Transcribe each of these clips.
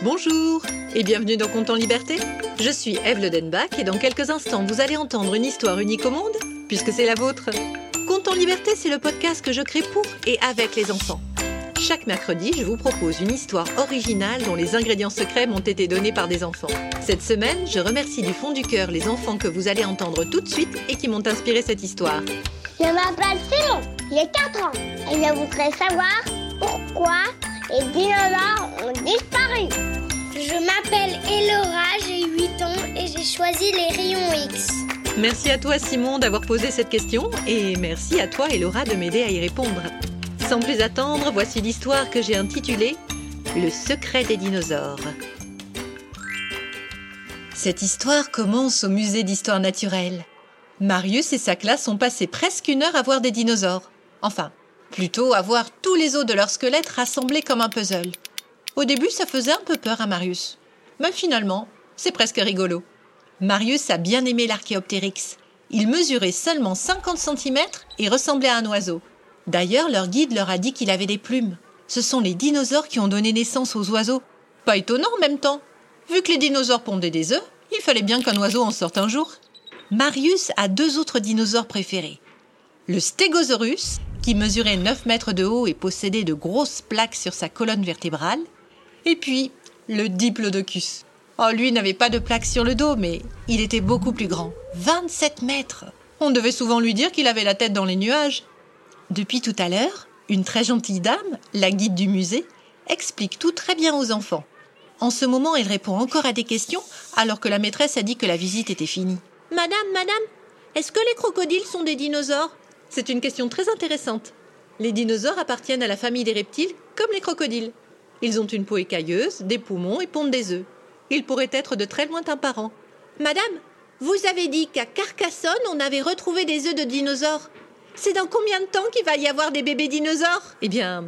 Bonjour et bienvenue dans Compte en Liberté. Je suis Eve Ledenbach et dans quelques instants vous allez entendre une histoire unique au monde, puisque c'est la vôtre. Compte en Liberté, c'est le podcast que je crée pour et avec les enfants. Chaque mercredi, je vous propose une histoire originale dont les ingrédients secrets m'ont été donnés par des enfants. Cette semaine, je remercie du fond du cœur les enfants que vous allez entendre tout de suite et qui m'ont inspiré cette histoire. Je m'appelle Simon, j'ai 4 ans et je voudrais savoir pourquoi les dinosaures ont disparu. Je m'appelle Elora, j'ai 8 ans et j'ai choisi les rayons X. Merci à toi Simon d'avoir posé cette question et merci à toi Elora de m'aider à y répondre. Sans plus attendre, voici l'histoire que j'ai intitulée Le secret des dinosaures. Cette histoire commence au musée d'histoire naturelle. Marius et sa classe ont passé presque une heure à voir des dinosaures. Enfin, plutôt à voir tous les os de leurs squelettes rassemblés comme un puzzle. Au début, ça faisait un peu peur à Marius. Mais finalement, c'est presque rigolo. Marius a bien aimé l'archéoptérix. Il mesurait seulement 50 cm et ressemblait à un oiseau. D'ailleurs, leur guide leur a dit qu'il avait des plumes. Ce sont les dinosaures qui ont donné naissance aux oiseaux. Pas étonnant en même temps. Vu que les dinosaures pondaient des œufs, il fallait bien qu'un oiseau en sorte un jour. Marius a deux autres dinosaures préférés. Le Stegosaurus, qui mesurait 9 mètres de haut et possédait de grosses plaques sur sa colonne vertébrale. Et puis, le Diplodocus. Oh, lui n'avait pas de plaques sur le dos, mais il était beaucoup plus grand. 27 mètres. On devait souvent lui dire qu'il avait la tête dans les nuages. Depuis tout à l'heure, une très gentille dame, la guide du musée, explique tout très bien aux enfants. En ce moment, elle répond encore à des questions alors que la maîtresse a dit que la visite était finie. Madame, madame, est-ce que les crocodiles sont des dinosaures? C'est une question très intéressante. Les dinosaures appartiennent à la famille des reptiles comme les crocodiles. Ils ont une peau écailleuse, des poumons et pondent des œufs. Ils pourraient être de très lointains parents. Madame, vous avez dit qu'à Carcassonne, on avait retrouvé des œufs de dinosaures. C'est dans combien de temps qu'il va y avoir des bébés dinosaures? Eh bien,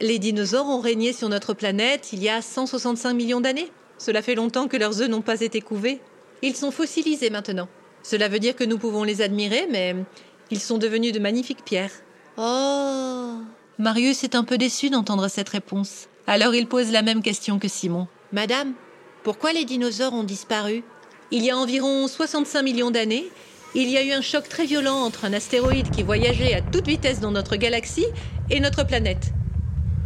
les dinosaures ont régné sur notre planète il y a 165 millions d'années. Cela fait longtemps que leurs œufs n'ont pas été couvés. Ils sont fossilisés maintenant. Cela veut dire que nous pouvons les admirer, mais ils sont devenus de magnifiques pierres. Oh Marius est un peu déçu d'entendre cette réponse. Alors il pose la même question que Simon. Madame, pourquoi les dinosaures ont disparu? Il y a environ 65 millions d'années, il y a eu un choc très violent entre un astéroïde qui voyageait à toute vitesse dans notre galaxie et notre planète.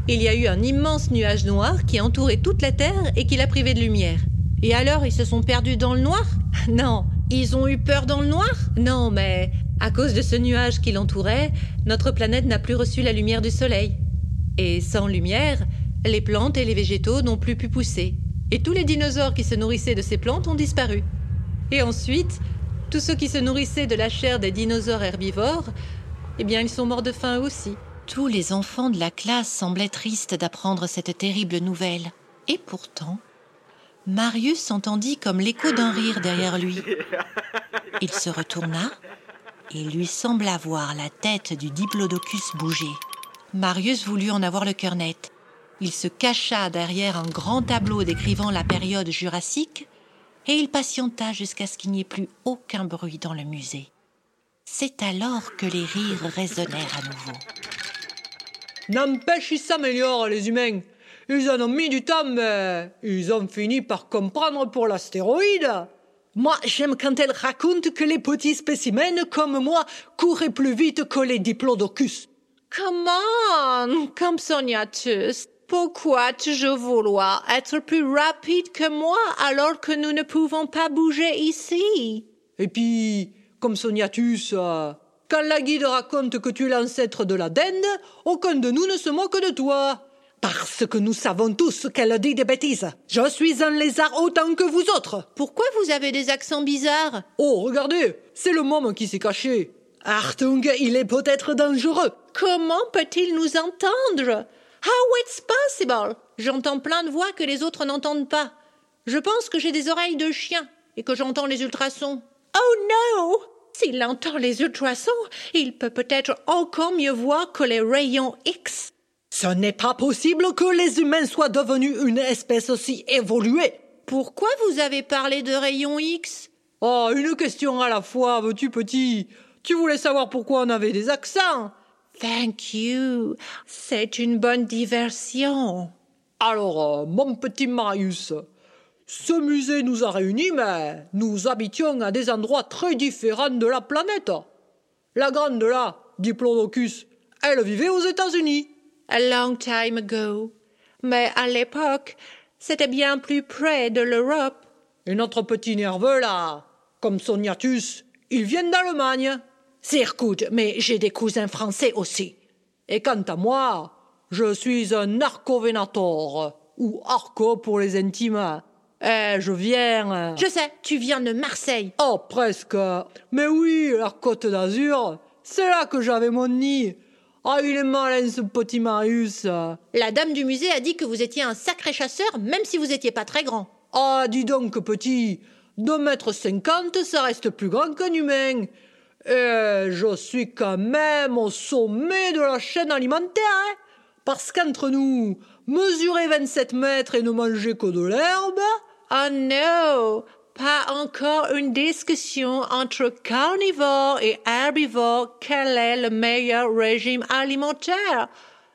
Il y a eu un immense nuage noir qui entourait toute la Terre et qui l'a privé de lumière. Et alors, ils se sont perdus dans le noir? Non. Ils ont eu peur dans le noir? Non, mais à cause de ce nuage qui l'entourait, notre planète n'a plus reçu la lumière du Soleil. Et sans lumière, les plantes et les végétaux n'ont plus pu pousser. Et tous les dinosaures qui se nourrissaient de ces plantes ont disparu. Et ensuite, tous ceux qui se nourrissaient de la chair des dinosaures herbivores, eh bien, ils sont morts de faim aussi. Tous les enfants de la classe semblaient tristes d'apprendre cette terrible nouvelle. Et pourtant, Marius entendit comme l'écho d'un rire derrière lui. Il se retourna et lui sembla voir la tête du diplodocus bouger. Marius voulut en avoir le cœur net. Il se cacha derrière un grand tableau décrivant la période jurassique et il patienta jusqu'à ce qu'il n'y ait plus aucun bruit dans le musée. C'est alors que les rires résonnèrent à nouveau. N'empêche, ils s'améliorent, les humains. Ils en ont mis du temps, mais ils ont fini par comprendre pour l'astéroïde. Moi, j'aime quand elle raconte que les petits spécimens comme moi couraient plus vite que les diplodocus. Come on, comme Soniatus. Pourquoi toujours vouloir être plus rapide que moi alors que nous ne pouvons pas bouger ici? Et puis, comme Soniatus, euh, quand la guide raconte que tu es l'ancêtre de la dinde, aucun de nous ne se moque de toi. Parce que nous savons tous qu'elle dit des bêtises. Je suis un lézard autant que vous autres. Pourquoi vous avez des accents bizarres Oh, regardez, c'est le môme qui s'est caché. Artung, il est peut-être dangereux. Comment peut-il nous entendre How it's possible J'entends plein de voix que les autres n'entendent pas. Je pense que j'ai des oreilles de chien et que j'entends les ultrasons. Oh no S'il entend les ultrasons, il peut peut-être encore mieux voir que les rayons X. Ce n'est pas possible que les humains soient devenus une espèce aussi évoluée. Pourquoi vous avez parlé de rayons X? Oh, une question à la fois, veux-tu petit? Tu voulais savoir pourquoi on avait des accents Thank you. C'est une bonne diversion. Alors, euh, mon petit Marius, ce musée nous a réunis, mais nous habitions à des endroits très différents de la planète. La grande là, Diplodocus, elle vivait aux États-Unis. A long time ago. Mais à l'époque, c'était bien plus près de l'Europe. Et notre petit nerveux là, comme Soniatus, ils viennent d'Allemagne. Circuit, mais j'ai des cousins français aussi. Et quant à moi, je suis un arcovenator, ou arco pour les intimes. Eh, je viens. Je sais, tu viens de Marseille. Oh, presque. Mais oui, la côte d'Azur, c'est là que j'avais mon nid. Ah, il est malin ce petit Marius. La dame du musée a dit que vous étiez un sacré chasseur, même si vous étiez pas très grand. Ah, dis donc, petit. Deux mètres cinquante, ça reste plus grand qu'un humain. Et je suis quand même au sommet de la chaîne alimentaire, hein. Parce qu'entre nous, mesurer 27 mètres et ne manger que de l'herbe. Oh non! Pas encore une discussion entre carnivores et herbivores. Quel est le meilleur régime alimentaire?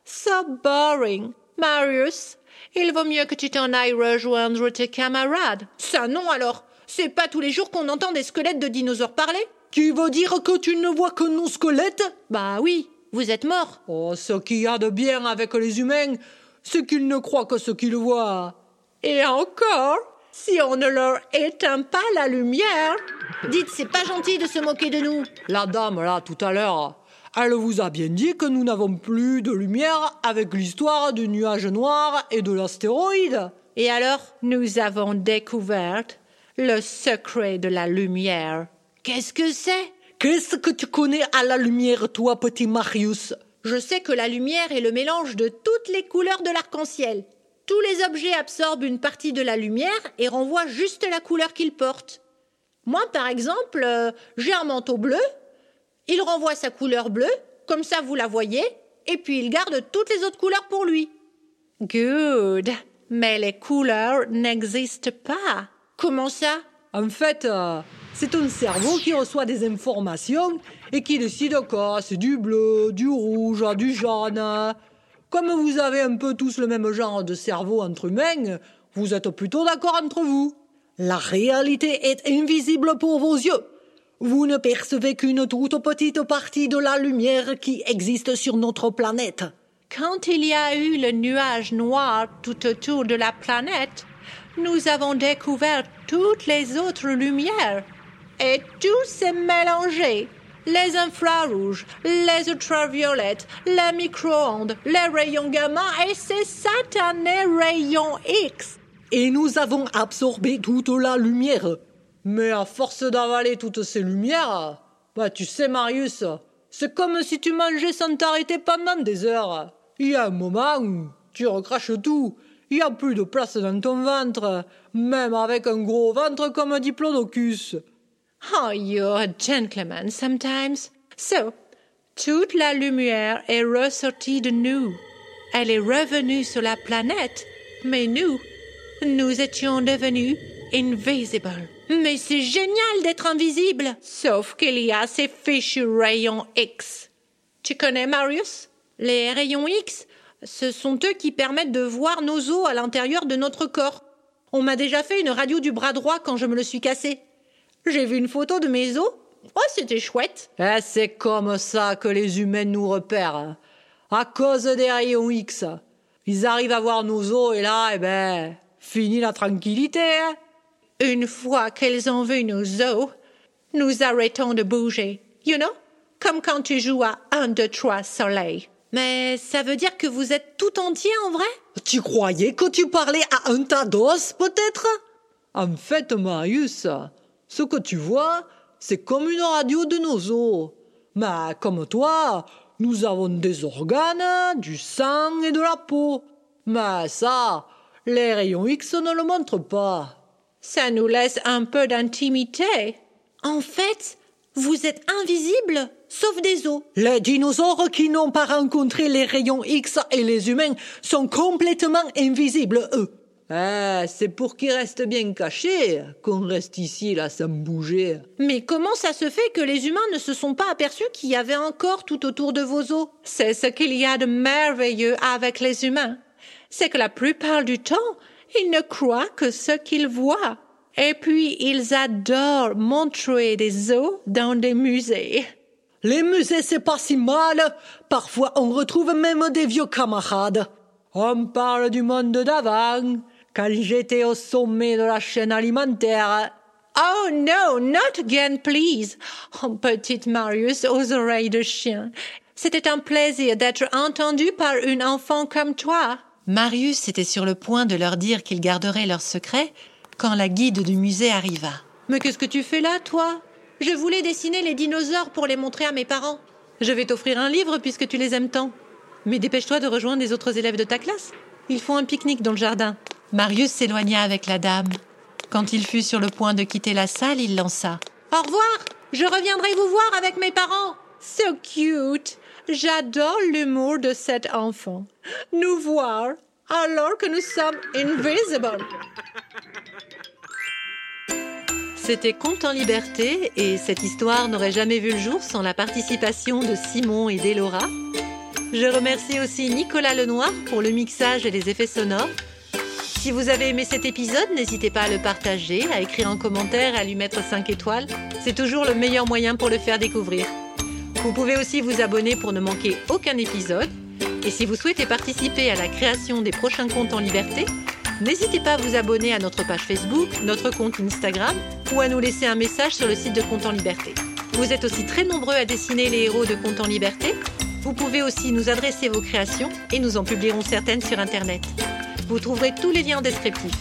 So boring. Marius, il vaut mieux que tu t'en ailles rejoindre tes camarades. Ça non alors. C'est pas tous les jours qu'on entend des squelettes de dinosaures parler? Tu veux dire que tu ne vois que nos squelettes? Bah oui, vous êtes morts. Oh, ce qu'il y a de bien avec les humains, c'est qu'ils ne croient que ce qu'ils voient. Et encore, si on ne leur éteint pas la lumière. Dites, c'est pas gentil de se moquer de nous. La dame, là, tout à l'heure, elle vous a bien dit que nous n'avons plus de lumière avec l'histoire du nuage noir et de l'astéroïde. Et alors, nous avons découvert le secret de la lumière. Qu'est-ce que c'est? Qu'est-ce que tu connais à la lumière, toi, petit Marius? Je sais que la lumière est le mélange de toutes les couleurs de l'arc-en-ciel. Tous les objets absorbent une partie de la lumière et renvoient juste la couleur qu'ils portent. Moi, par exemple, euh, j'ai un manteau bleu. Il renvoie sa couleur bleue, comme ça vous la voyez, et puis il garde toutes les autres couleurs pour lui. Good. Mais les couleurs n'existent pas. Comment ça? En fait, euh, c'est ton cerveau qui reçoit des informations et qui décide que c'est du bleu, du rouge, du jaune. Comme vous avez un peu tous le même genre de cerveau entre humains, vous êtes plutôt d'accord entre vous. La réalité est invisible pour vos yeux. Vous ne percevez qu'une toute petite partie de la lumière qui existe sur notre planète. Quand il y a eu le nuage noir tout autour de la planète, nous avons découvert toutes les autres lumières. Et tout s'est mélangé. Les infrarouges, les ultraviolettes, les micro-ondes, les rayons gamma et ces satanés rayons X. Et nous avons absorbé toute la lumière. Mais à force d'avaler toutes ces lumières, bah tu sais Marius, c'est comme si tu mangeais sans t'arrêter pendant des heures. Il y a un moment où tu recraches tout. Il n'y a plus de place dans ton ventre, même avec un gros ventre comme un diplodocus. Oh, you're a gentleman sometimes. So, toute la lumière est ressortie de nous. Elle est revenue sur la planète, mais nous, nous étions devenus invisibles. Mais c'est génial d'être invisible. Sauf qu'il y a ces fichus rayons X. Tu connais Marius? Les rayons X, ce sont eux qui permettent de voir nos os à l'intérieur de notre corps. On m'a déjà fait une radio du bras droit quand je me le suis cassé. J'ai vu une photo de mes os. Oh, c'était chouette. Eh, c'est comme ça que les humains nous repèrent. À cause des rayons X. Ils arrivent à voir nos os et là, eh ben, fini la tranquillité. Hein. Une fois qu'ils ont vu nos os, nous arrêtons de bouger. You know? Comme quand tu joues à un, deux, trois soleil. Mais ça veut dire que vous êtes tout entier en vrai? Tu croyais que tu parlais à un tas d'os, peut-être? En fait, Marius, ce que tu vois, c'est comme une radio de nos os. Mais comme toi, nous avons des organes, du sang et de la peau. Mais ça, les rayons X ne le montrent pas. Ça nous laisse un peu d'intimité. En fait, vous êtes invisible, sauf des os. Les dinosaures qui n'ont pas rencontré les rayons X et les humains sont complètement invisibles, eux. Eh, c'est pour qu'ils restent bien cachés qu'on reste ici, là, sans bouger. Mais comment ça se fait que les humains ne se sont pas aperçus qu'il y avait un corps tout autour de vos os? C'est ce qu'il y a de merveilleux avec les humains. c'est que la plupart du temps, ils ne croient que ce qu'ils voient. Et puis, ils adorent montrer des os dans des musées. Les musées, c'est pas si mal. Parfois, on retrouve même des vieux camarades. On parle du monde d'avant, quand j'étais au sommet de la chaîne alimentaire. Oh no, not again, please. Oh, petite Marius aux oreilles de chien. C'était un plaisir d'être entendu par une enfant comme toi. Marius était sur le point de leur dire qu'il garderait leur secret quand la guide du musée arriva. Mais qu'est-ce que tu fais là, toi? Je voulais dessiner les dinosaures pour les montrer à mes parents. Je vais t'offrir un livre puisque tu les aimes tant. Mais dépêche-toi de rejoindre les autres élèves de ta classe. Ils font un pique-nique dans le jardin. Marius s'éloigna avec la dame. Quand il fut sur le point de quitter la salle, il lança. Au revoir Je reviendrai vous voir avec mes parents So cute J'adore l'humour de cet enfant. Nous voir alors que nous sommes invisibles. C'était Conte en liberté et cette histoire n'aurait jamais vu le jour sans la participation de Simon et d'Elora. Je remercie aussi Nicolas Lenoir pour le mixage et les effets sonores. Si vous avez aimé cet épisode, n'hésitez pas à le partager, à écrire un commentaire à lui mettre 5 étoiles. C'est toujours le meilleur moyen pour le faire découvrir. Vous pouvez aussi vous abonner pour ne manquer aucun épisode. Et si vous souhaitez participer à la création des prochains comptes en liberté, n'hésitez pas à vous abonner à notre page Facebook, notre compte Instagram ou à nous laisser un message sur le site de Compte en Liberté. Vous êtes aussi très nombreux à dessiner les héros de Compte en Liberté. Vous pouvez aussi nous adresser vos créations et nous en publierons certaines sur Internet. Vous trouverez tous les liens en descriptif.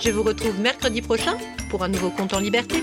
Je vous retrouve mercredi prochain pour un nouveau Compte en Liberté.